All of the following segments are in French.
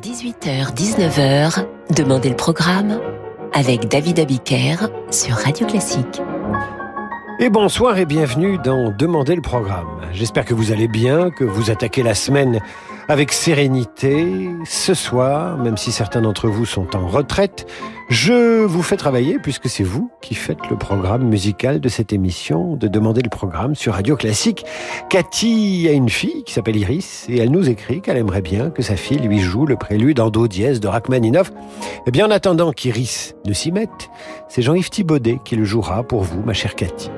18h-19h, Demandez le programme avec David Abiker sur Radio Classique. Et bonsoir et bienvenue dans Demandez le programme. J'espère que vous allez bien, que vous attaquez la semaine avec sérénité. Ce soir, même si certains d'entre vous sont en retraite, je vous fais travailler puisque c'est vous qui faites le programme musical de cette émission, de demander le programme sur Radio Classique. Cathy a une fille qui s'appelle Iris et elle nous écrit qu'elle aimerait bien que sa fille lui joue le prélude en do dièse de Rachmaninoff. Eh bien, en attendant qu'Iris ne s'y mette, c'est Jean-Yves Thibaudet qui le jouera pour vous, ma chère Cathy.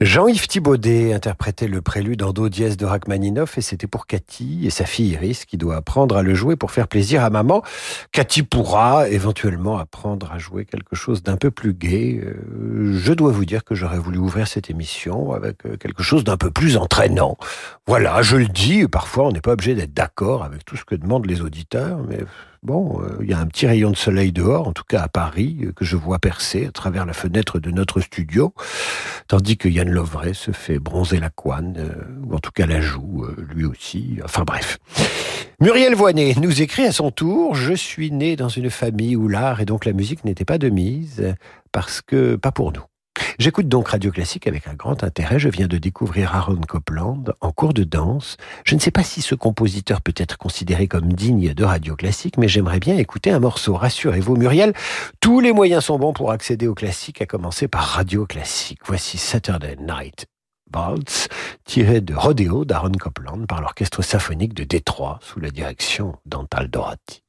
Jean-Yves Thibaudet interprétait le prélude en do dièse de Rachmaninoff et c'était pour Cathy et sa fille Iris qui doit apprendre à le jouer pour faire plaisir à maman. Cathy pourra éventuellement apprendre à jouer quelque chose d'un peu plus gai. Euh, je dois vous dire que j'aurais voulu ouvrir cette émission avec euh, quelque chose d'un peu plus entraînant. Voilà, je le dis, parfois on n'est pas obligé d'être d'accord avec tout ce que demandent les auditeurs, mais Bon, euh, il y a un petit rayon de soleil dehors, en tout cas à Paris, euh, que je vois percer à travers la fenêtre de notre studio, tandis que Yann Lovray se fait bronzer la couenne, euh, ou en tout cas la joue, lui aussi. Enfin bref. Muriel Voinet nous écrit à son tour Je suis né dans une famille où l'art et donc la musique n'étaient pas de mise, parce que pas pour nous. J'écoute donc Radio Classique avec un grand intérêt. Je viens de découvrir Aaron Copland en cours de danse. Je ne sais pas si ce compositeur peut être considéré comme digne de Radio Classique, mais j'aimerais bien écouter un morceau. Rassurez-vous, Muriel, tous les moyens sont bons pour accéder au classique, à commencer par Radio Classique. Voici Saturday Night Waltz, tiré de Rodeo d'Aaron Copland par l'Orchestre symphonique de Détroit sous la direction d'Antal Dorati.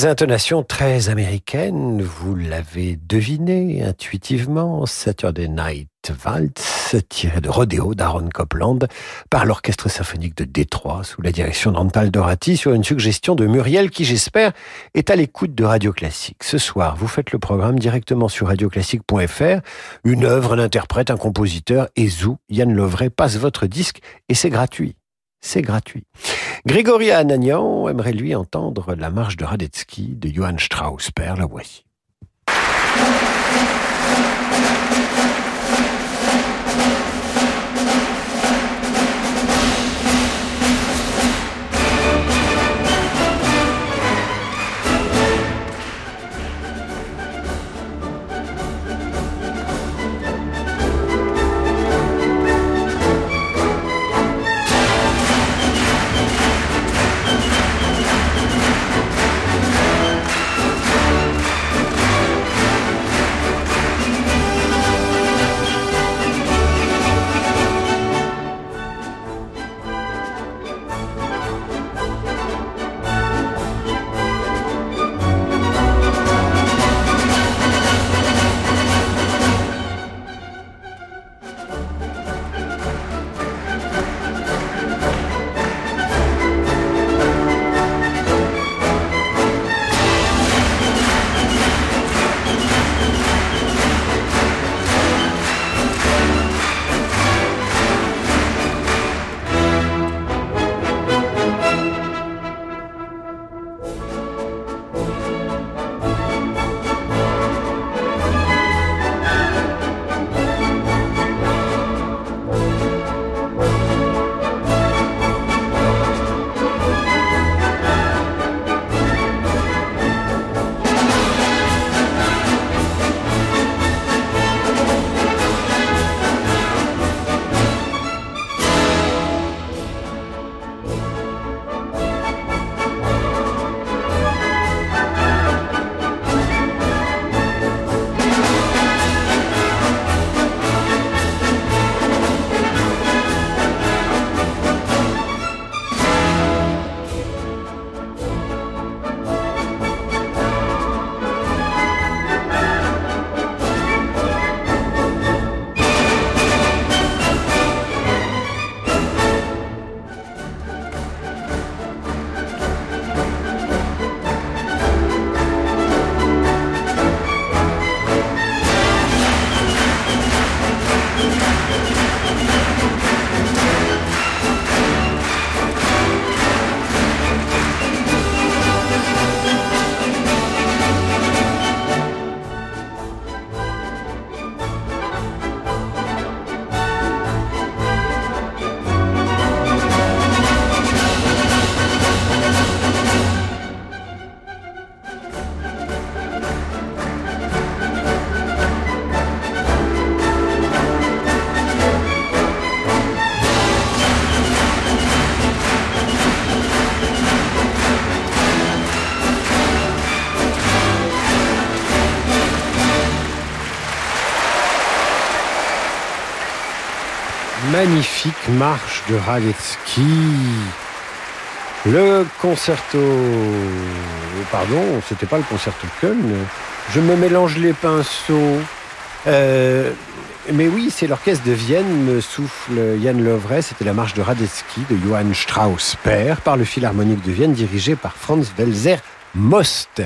Des intonations très américaines, vous l'avez deviné intuitivement, Saturday Night Waltz, tiré de Rodeo d'Aaron Copland par l'Orchestre symphonique de Détroit sous la direction d'Antal Dorati sur une suggestion de Muriel qui, j'espère, est à l'écoute de Radio Classique. Ce soir, vous faites le programme directement sur radioclassique.fr. Une œuvre, un interprète, un compositeur, et Zou, Yann Lovray passe votre disque et c'est gratuit c'est gratuit. Grégory Anagnan aimerait lui entendre la marche de Radetzky de Johann Strauss, père, la voici. Marche de Radetzky. Le concerto, pardon, c'était pas le concerto Köln. Je me mélange les pinceaux. Euh, mais oui, c'est l'orchestre de Vienne, me souffle Yann Lovray. C'était la marche de Radetzky de Johann Strauss, père, par le Philharmonique de Vienne, dirigé par Franz Welser Most.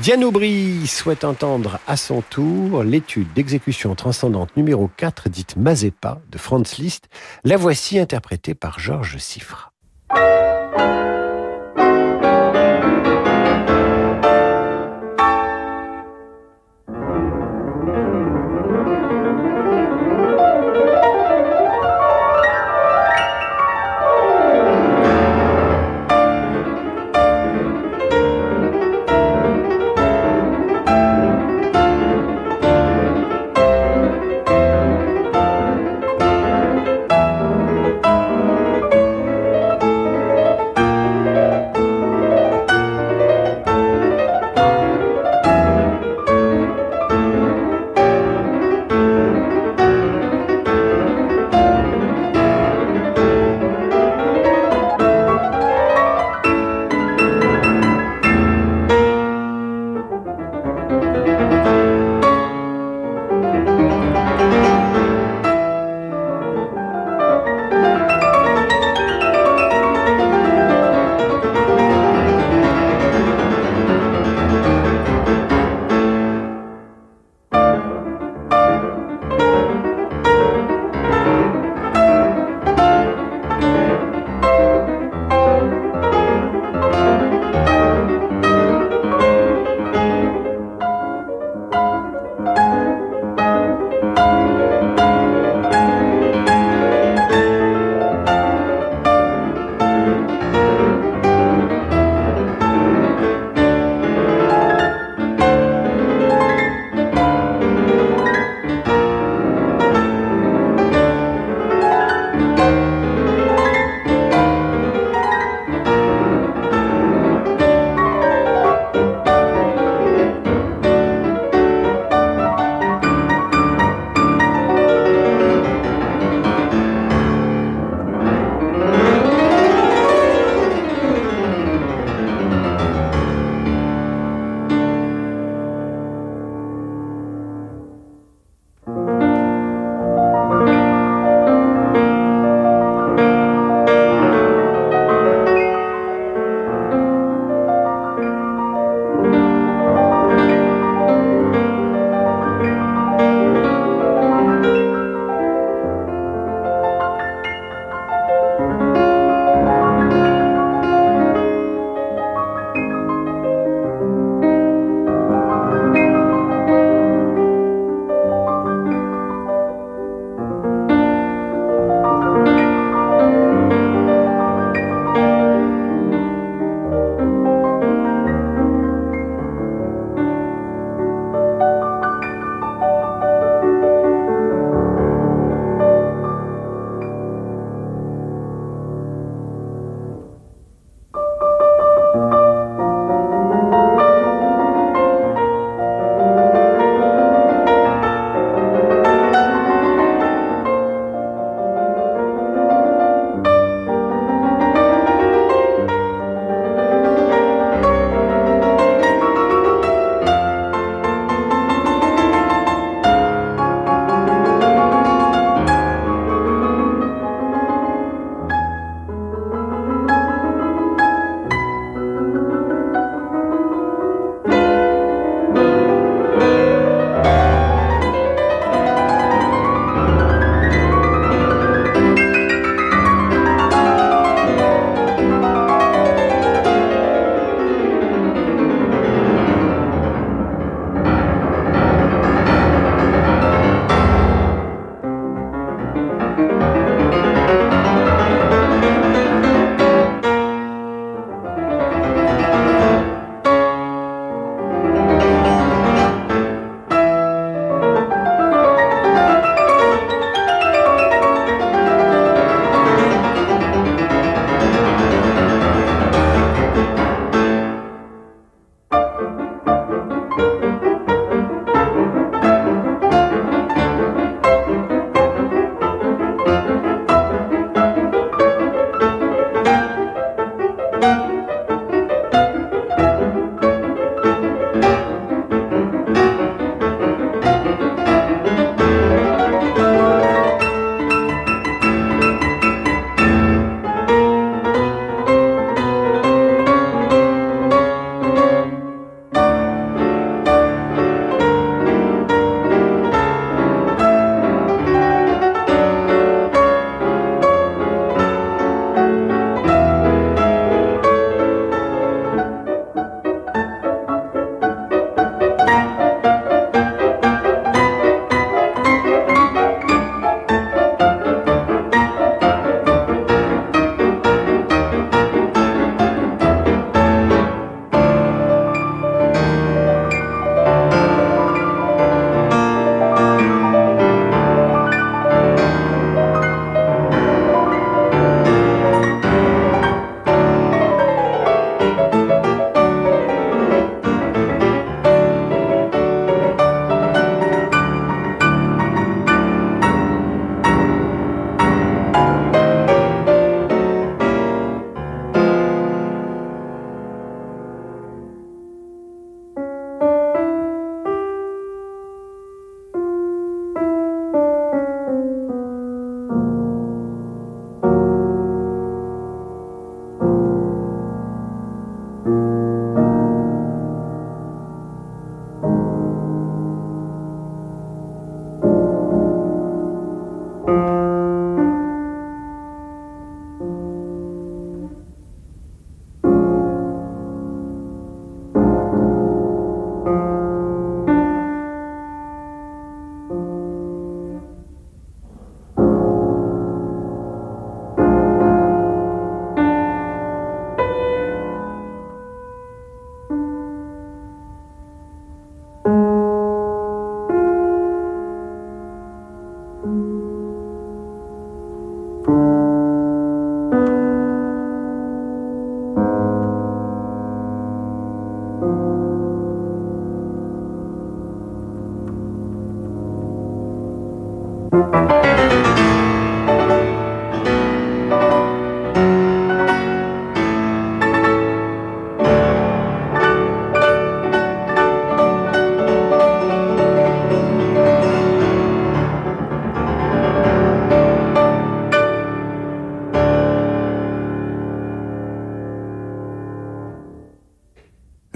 Diane Aubry souhaite entendre à son tour l'étude d'exécution transcendante numéro 4 dite Mazepa de Franz Liszt. La voici interprétée par Georges Siffre.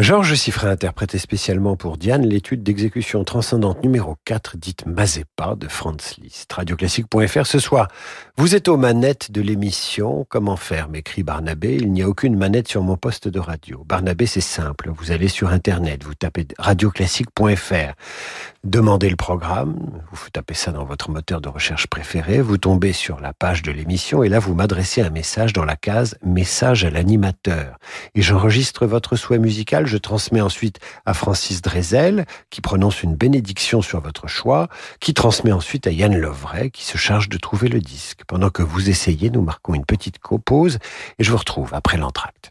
Georges Siffray interprétait spécialement pour Diane l'étude d'exécution transcendante numéro 4, dite Mazepa de Franz Liszt. Radioclassique.fr ce soir. Vous êtes aux manettes de l'émission. Comment faire m'écrit Barnabé. Il n'y a aucune manette sur mon poste de radio. Barnabé, c'est simple. Vous allez sur Internet, vous tapez radioclassique.fr demandez le programme, vous tapez ça dans votre moteur de recherche préféré, vous tombez sur la page de l'émission et là vous m'adressez un message dans la case message à l'animateur. Et j'enregistre votre souhait musical, je transmets ensuite à Francis Drezel qui prononce une bénédiction sur votre choix, qui transmet ensuite à Yann Lovray qui se charge de trouver le disque. Pendant que vous essayez, nous marquons une petite pause et je vous retrouve après l'entracte.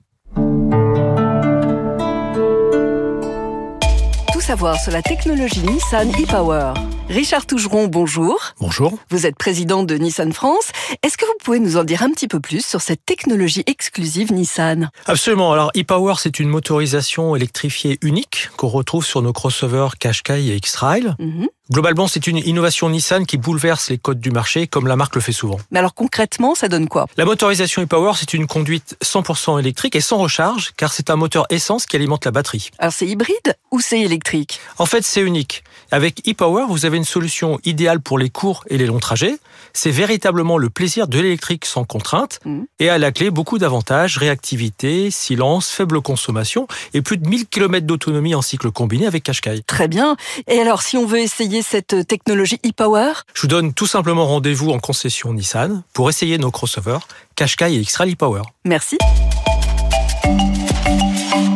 Savoir sur la technologie Nissan e-Power. Richard Tougeron, bonjour. Bonjour. Vous êtes président de Nissan France. Est-ce que vous pouvez nous en dire un petit peu plus sur cette technologie exclusive Nissan? Absolument. Alors e-Power, c'est une motorisation électrifiée unique qu'on retrouve sur nos crossovers Qashqai et X-Trail. Mhm. Globalement, c'est une innovation Nissan qui bouleverse les codes du marché, comme la marque le fait souvent. Mais alors concrètement, ça donne quoi? La motorisation e-Power, c'est une conduite 100% électrique et sans recharge, car c'est un moteur essence qui alimente la batterie. Alors c'est hybride ou c'est électrique? En fait, c'est unique. Avec e-Power, vous avez une solution idéale pour les courts et les longs trajets. C'est véritablement le plaisir de l'électrique sans contrainte mmh. et à la clé beaucoup d'avantages, réactivité, silence, faible consommation et plus de 1000 km d'autonomie en cycle combiné avec Qashqai. Très bien. Et alors si on veut essayer cette technologie e-Power? Je vous donne tout simplement rendez-vous en concession Nissan pour essayer nos crossovers Qashqai et X-Trail e-Power. Merci.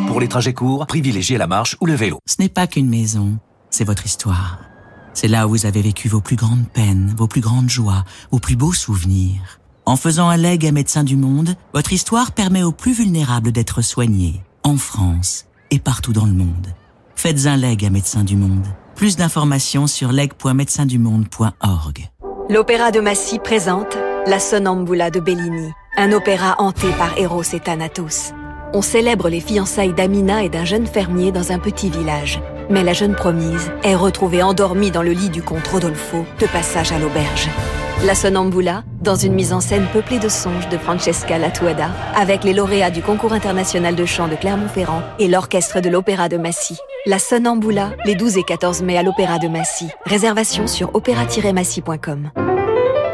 Pour les trajets courts, privilégiez la marche ou le vélo. Ce n'est pas qu'une maison, c'est votre histoire. C'est là où vous avez vécu vos plus grandes peines, vos plus grandes joies, vos plus beaux souvenirs. En faisant un leg à Médecins du Monde, votre histoire permet aux plus vulnérables d'être soignés, en France et partout dans le monde. Faites un leg à Médecins du Monde. Plus d'informations sur leg.médecindumonde.org. L'Opéra de Massy présente La Sonnambula de Bellini, un opéra hanté par Eros et Thanatos. On célèbre les fiançailles d'Amina et d'un jeune fermier dans un petit village. Mais la jeune promise est retrouvée endormie dans le lit du comte Rodolfo, de passage à l'auberge. La Sonnambula, dans une mise en scène peuplée de songes de Francesca Latuada, avec les lauréats du concours international de chant de Clermont-Ferrand et l'orchestre de l'Opéra de Massy. La Sonnambula, les 12 et 14 mai à l'Opéra de Massy. Réservation sur opéra-massy.com.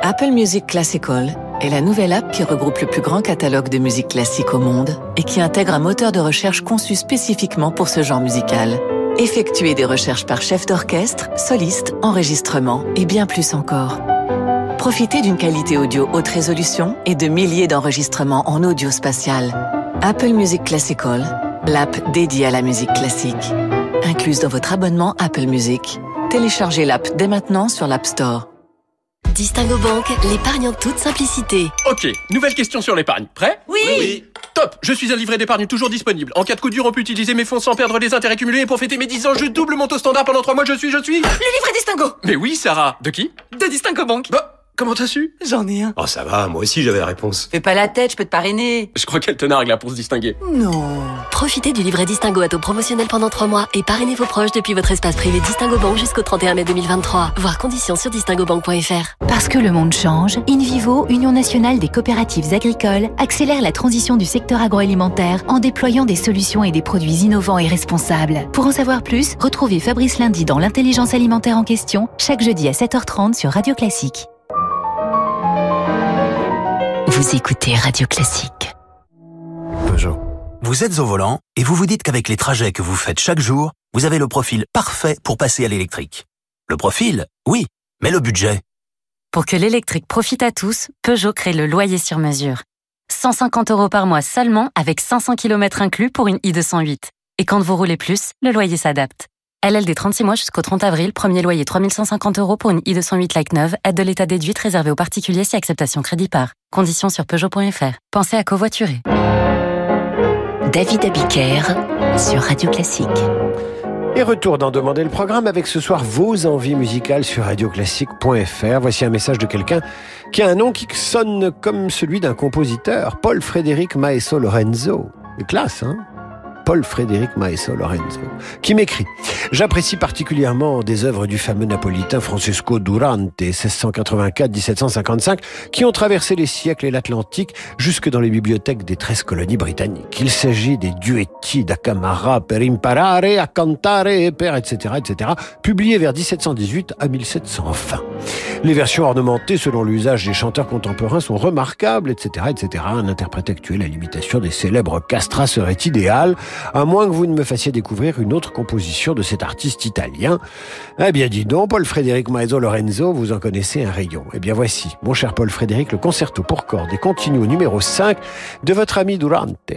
Apple Music Classical est la nouvelle app qui regroupe le plus grand catalogue de musique classique au monde et qui intègre un moteur de recherche conçu spécifiquement pour ce genre musical. Effectuez des recherches par chef d'orchestre, soliste, enregistrement et bien plus encore. Profitez d'une qualité audio haute résolution et de milliers d'enregistrements en audio spatial. Apple Music Classical, l'app dédiée à la musique classique. Incluse dans votre abonnement Apple Music. Téléchargez l'app dès maintenant sur l'App Store. Distingo Bank, l'épargne en toute simplicité. Ok, nouvelle question sur l'épargne. Prêt? Oui. oui. Top Je suis un livret d'épargne toujours disponible. En cas de coup dur, on peut utiliser mes fonds sans perdre les intérêts cumulés. Et pour fêter mes 10 ans, je double mon taux standard pendant 3 mois. Je suis, je suis... Le livret Distingo Mais oui, Sarah. De qui? De Distingo Bank. Bah, Comment t'as su? J'en ai un. Oh ça va, moi aussi j'avais la réponse. Fais pas la tête, je peux te parrainer. Je crois qu'elle te nargue là pour se distinguer. Non. Profitez du livret Distingo à taux promotionnel pendant 3 mois et parrainez vos proches depuis votre espace privé Distingo Bank jusqu'au 31 mai 2023. Voir conditions sur distingobank.fr. Parce que le monde change, InVivo, Union nationale des coopératives agricoles, accélère la transition du secteur agroalimentaire en déployant des solutions et des produits innovants et responsables. Pour en savoir plus, retrouvez Fabrice Lundi dans l'intelligence alimentaire en question chaque jeudi à 7h30 sur Radio Classique. Vous écoutez Radio Classique. Peugeot. Vous êtes au volant et vous vous dites qu'avec les trajets que vous faites chaque jour, vous avez le profil parfait pour passer à l'électrique. Le profil, oui, mais le budget Pour que l'électrique profite à tous, Peugeot crée le loyer sur mesure. 150 euros par mois seulement avec 500 km inclus pour une i208. Et quand vous roulez plus, le loyer s'adapte. LLD 36 mois jusqu'au 30 avril, premier loyer 3150 euros pour une i208 Like 9, aide de l'état déduite réservée aux particuliers si acceptation crédit par. Conditions sur Peugeot.fr. Pensez à covoiturer. David Abiker sur Radio Classique. Et retour d'en demander le programme avec ce soir vos envies musicales sur radioclassique.fr. Voici un message de quelqu'un qui a un nom qui sonne comme celui d'un compositeur, Paul Frédéric Maeso Lorenzo. Classe, hein? Paul Frédéric Maeso Lorenzo, qui m'écrit J'apprécie particulièrement des œuvres du fameux napolitain Francesco Durante, 1684-1755, qui ont traversé les siècles et l'Atlantique jusque dans les bibliothèques des 13 colonies britanniques. Il s'agit des duetti da Camara per imparare a cantare per etc., etc., publiés vers 1718 à 1720. Les versions ornementées selon l'usage des chanteurs contemporains sont remarquables, etc., etc. Un interprète actuel à l'imitation des célèbres castras serait idéal, à moins que vous ne me fassiez découvrir une autre composition de cet artiste italien. Eh bien, dis donc, Paul Frédéric Maeso Lorenzo, vous en connaissez un rayon. Eh bien, voici, mon cher Paul Frédéric, le concerto pour cordes et continuo numéro 5 de votre ami Durante.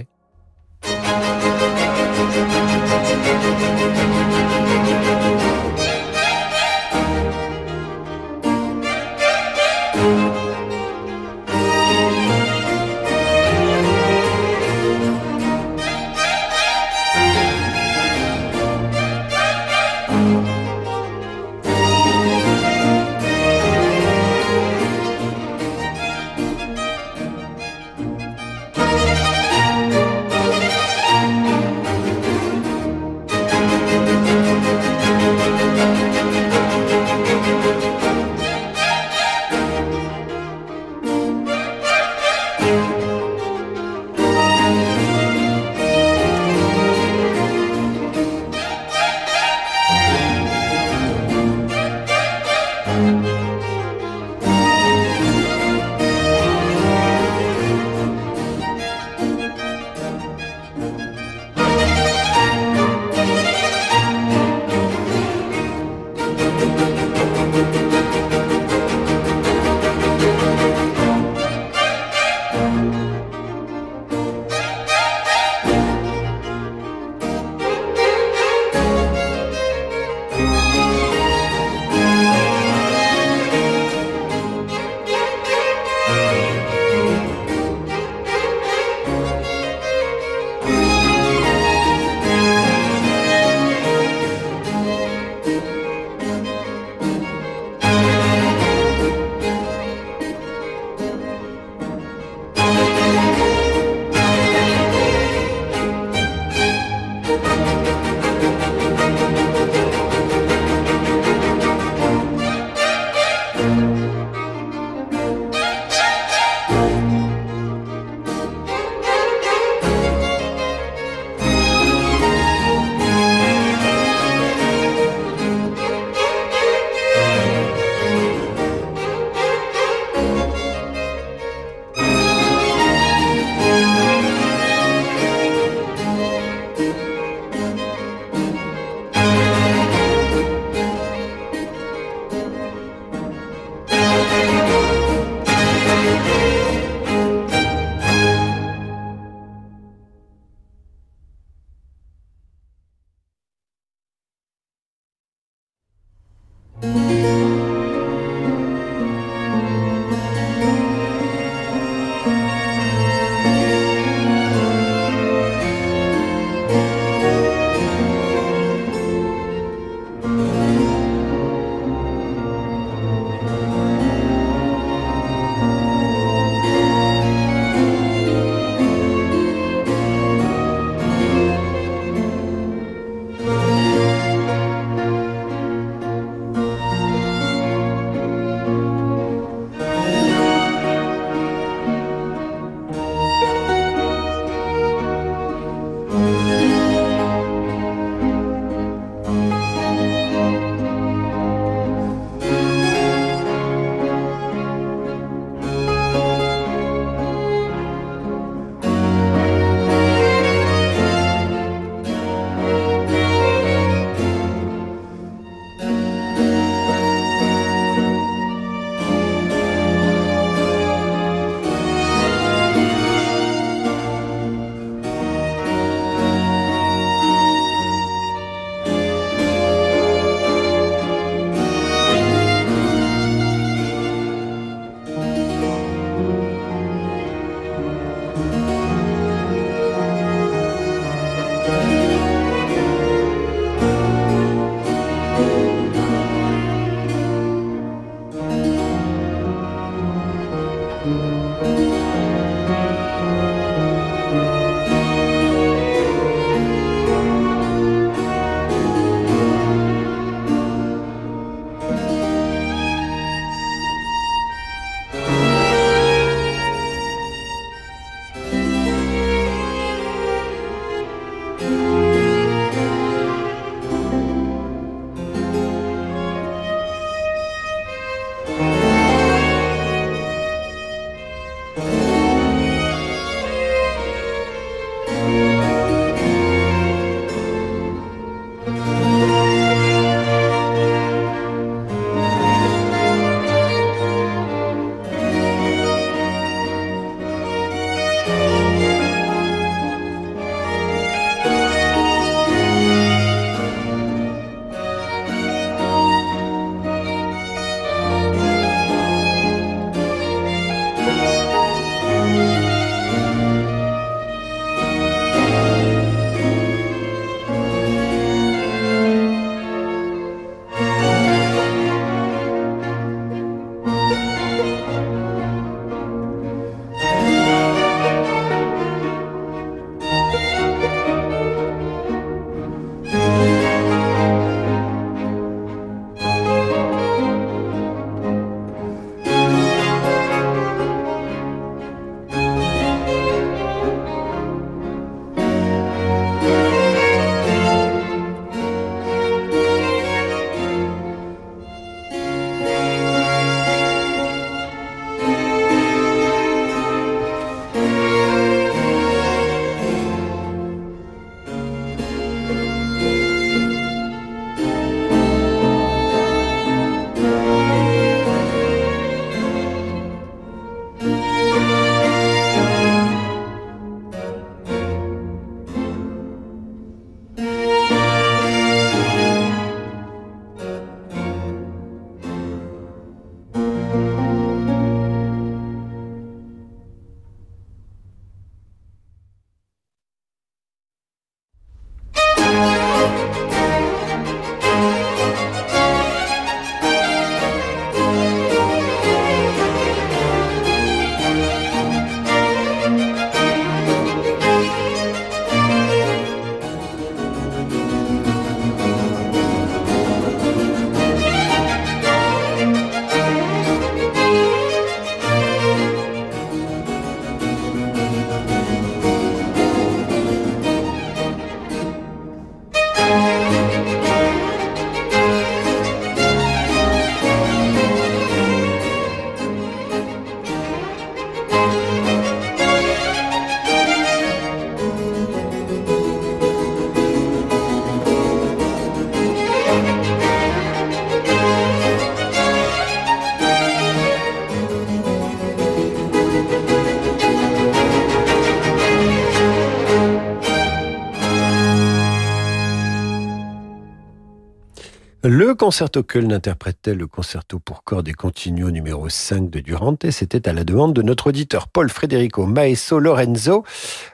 Concerto Köln interprétait le concerto pour cordes et continuo numéro 5 de Durante. C'était à la demande de notre auditeur Paul Federico Maeso Lorenzo.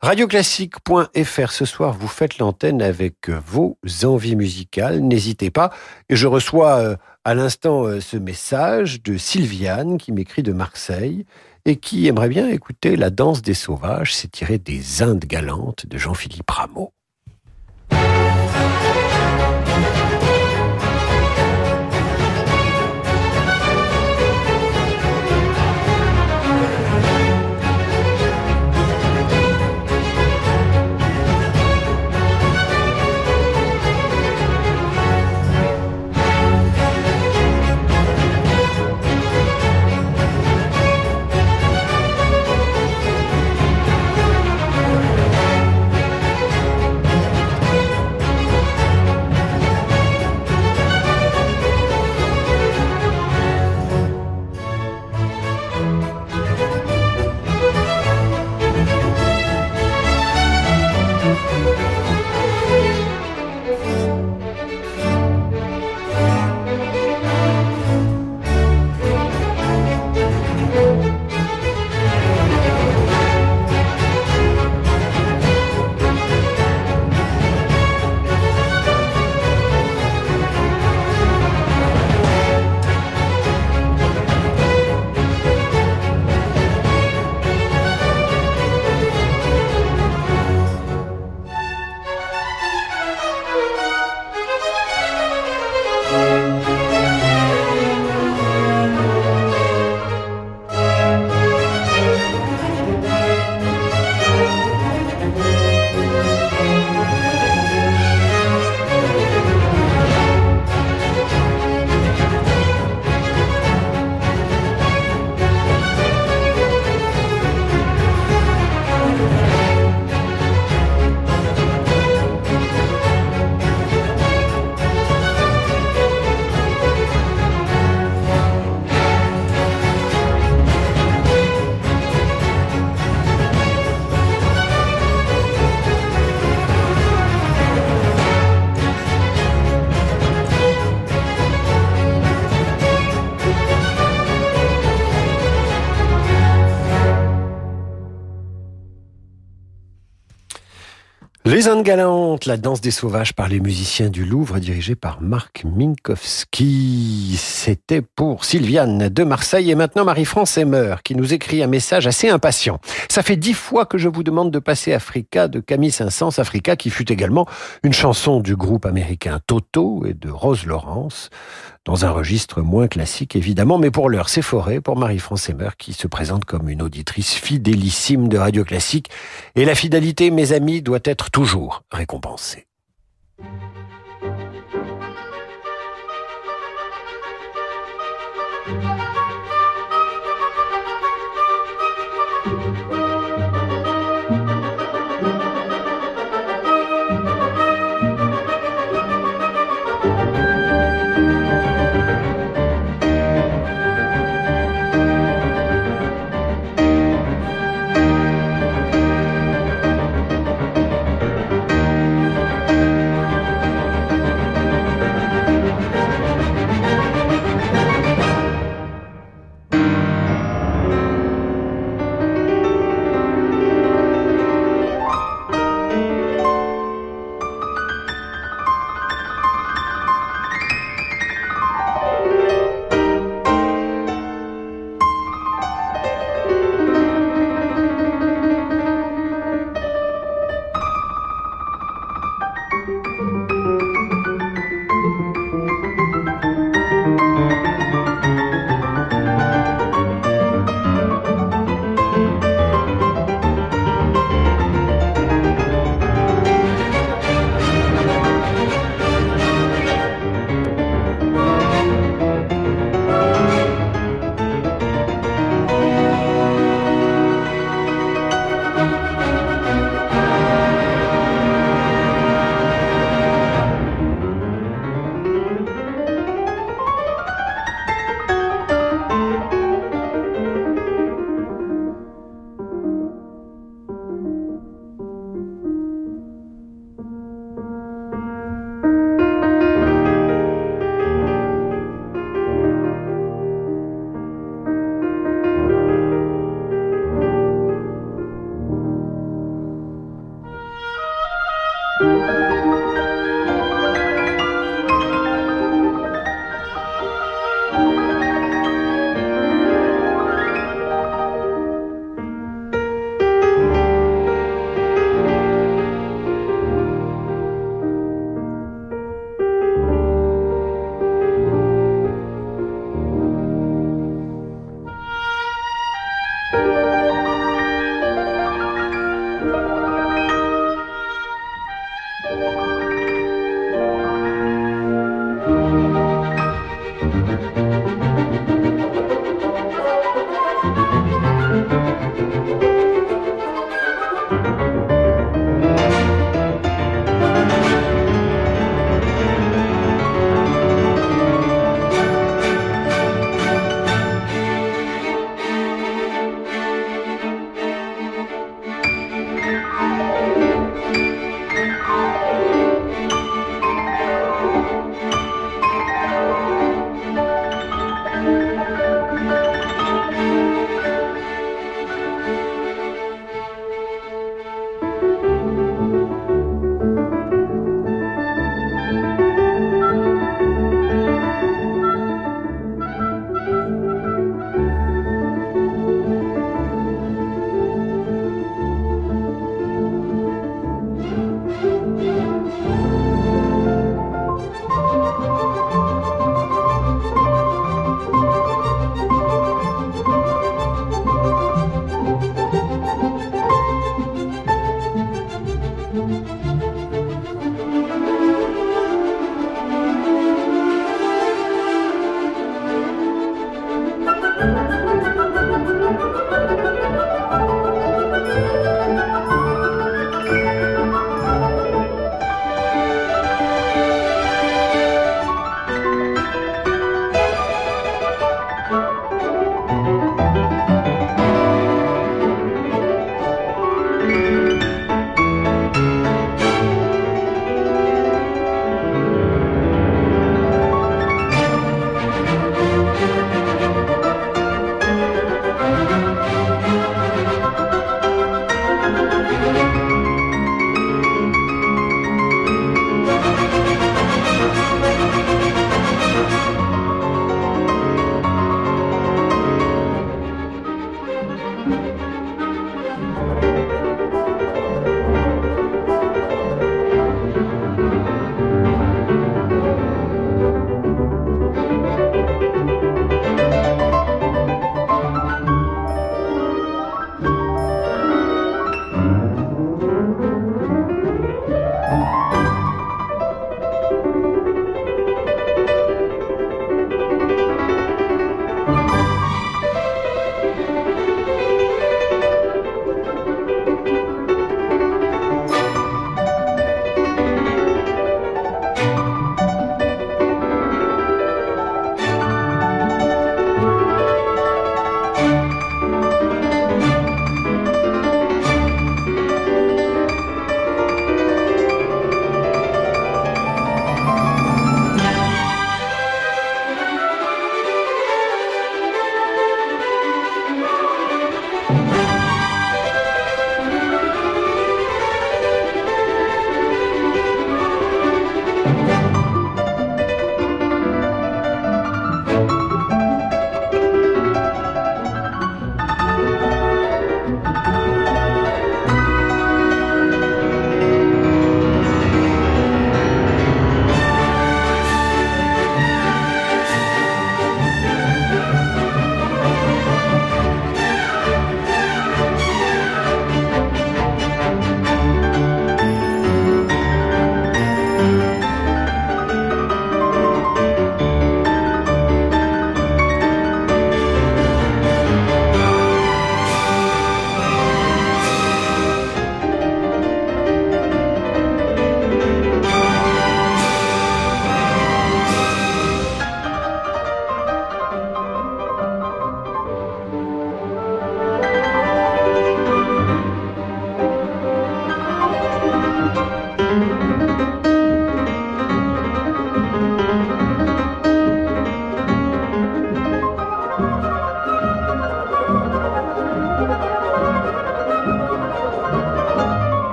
Radioclassique.fr. Ce soir, vous faites l'antenne avec vos envies musicales. N'hésitez pas. Et je reçois euh, à l'instant euh, ce message de Sylviane qui m'écrit de Marseille et qui aimerait bien écouter La danse des sauvages. C'est tiré des Indes galantes de Jean-Philippe Rameau. Les Indes galantes, la danse des sauvages par les musiciens du Louvre, dirigé par Marc Minkowski. C'était pour Sylviane de Marseille et maintenant Marie-France Emmer qui nous écrit un message assez impatient. Ça fait dix fois que je vous demande de passer Africa de Camille Saint-Saëns, Africa qui fut également une chanson du groupe américain Toto et de Rose Laurence dans un registre moins classique évidemment, mais pour l'heure c'est forêt pour Marie-France Emmer qui se présente comme une auditrice fidélissime de Radio Classique et la fidélité, mes amis, doit être toujours récompensé.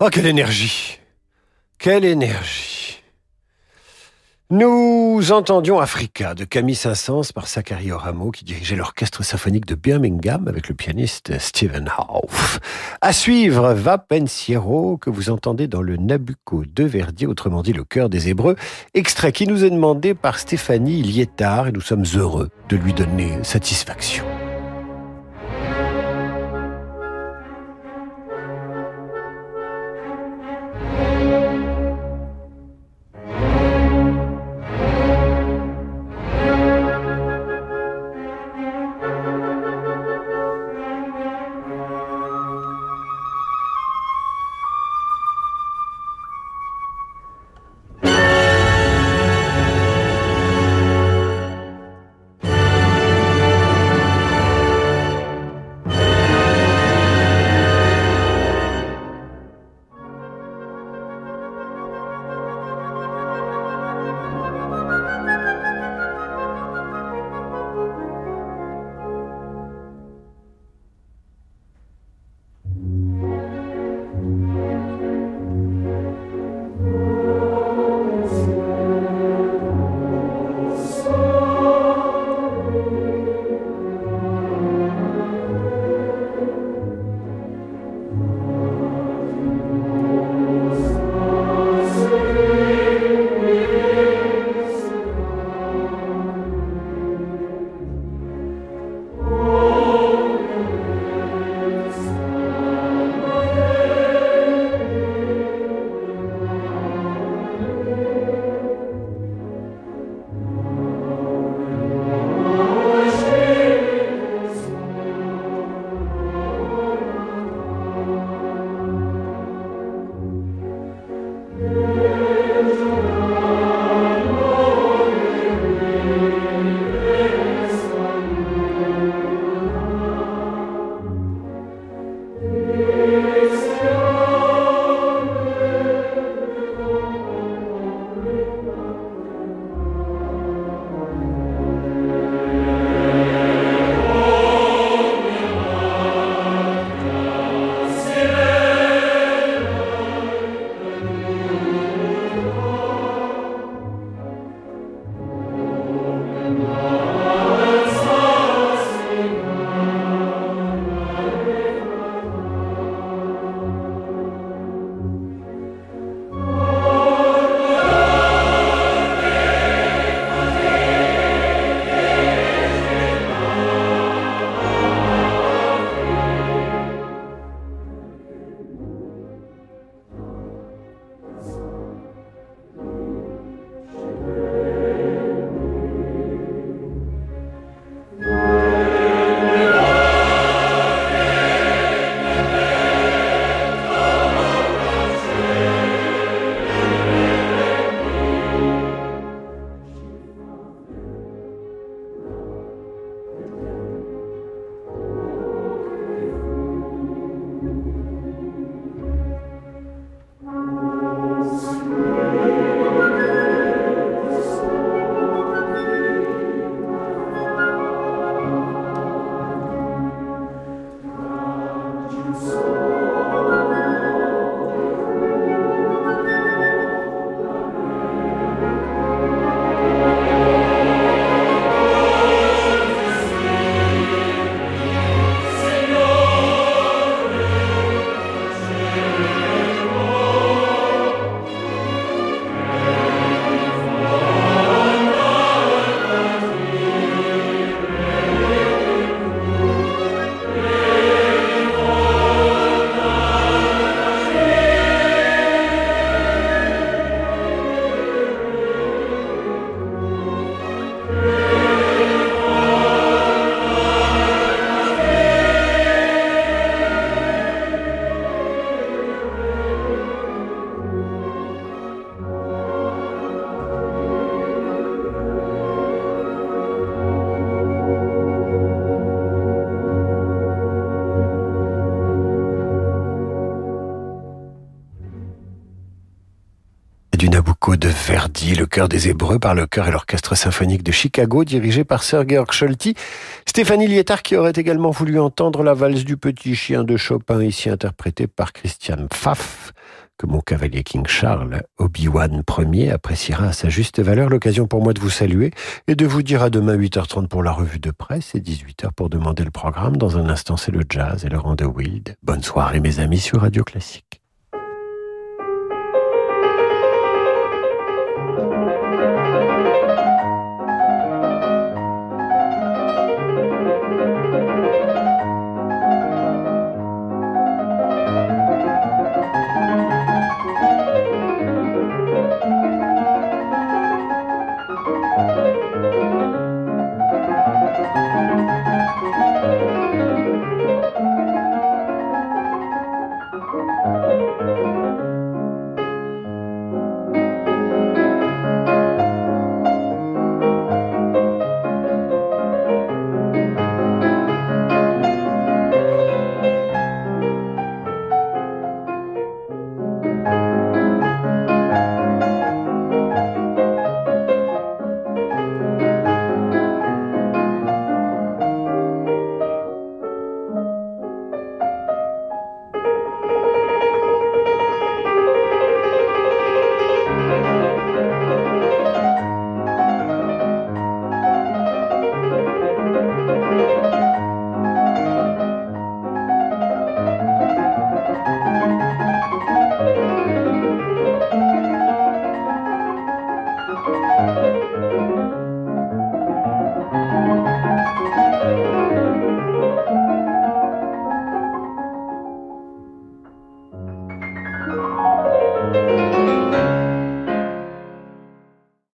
Oh, quelle énergie Quelle énergie Nous entendions Africa de Camille Saint-Saëns par Zachary Oramo qui dirigeait l'orchestre symphonique de Birmingham avec le pianiste Stephen Howe. À suivre, Va Pensiero que vous entendez dans le Nabucco de Verdi, autrement dit le cœur des Hébreux, extrait qui nous est demandé par Stéphanie Liétard et nous sommes heureux de lui donner satisfaction. Cœur des Hébreux par le chœur et l'orchestre symphonique de Chicago dirigé par Sir Georg Scholti. Stéphanie Lietard qui aurait également voulu entendre la valse du petit chien de Chopin ici interprétée par Christian Pfaff que mon cavalier King Charles, Obi-Wan Ier, appréciera à sa juste valeur. L'occasion pour moi de vous saluer et de vous dire à demain 8h30 pour la revue de presse et 18h pour demander le programme. Dans un instant, c'est le jazz et le rang de Wild. Bonne soirée mes amis sur Radio Classique.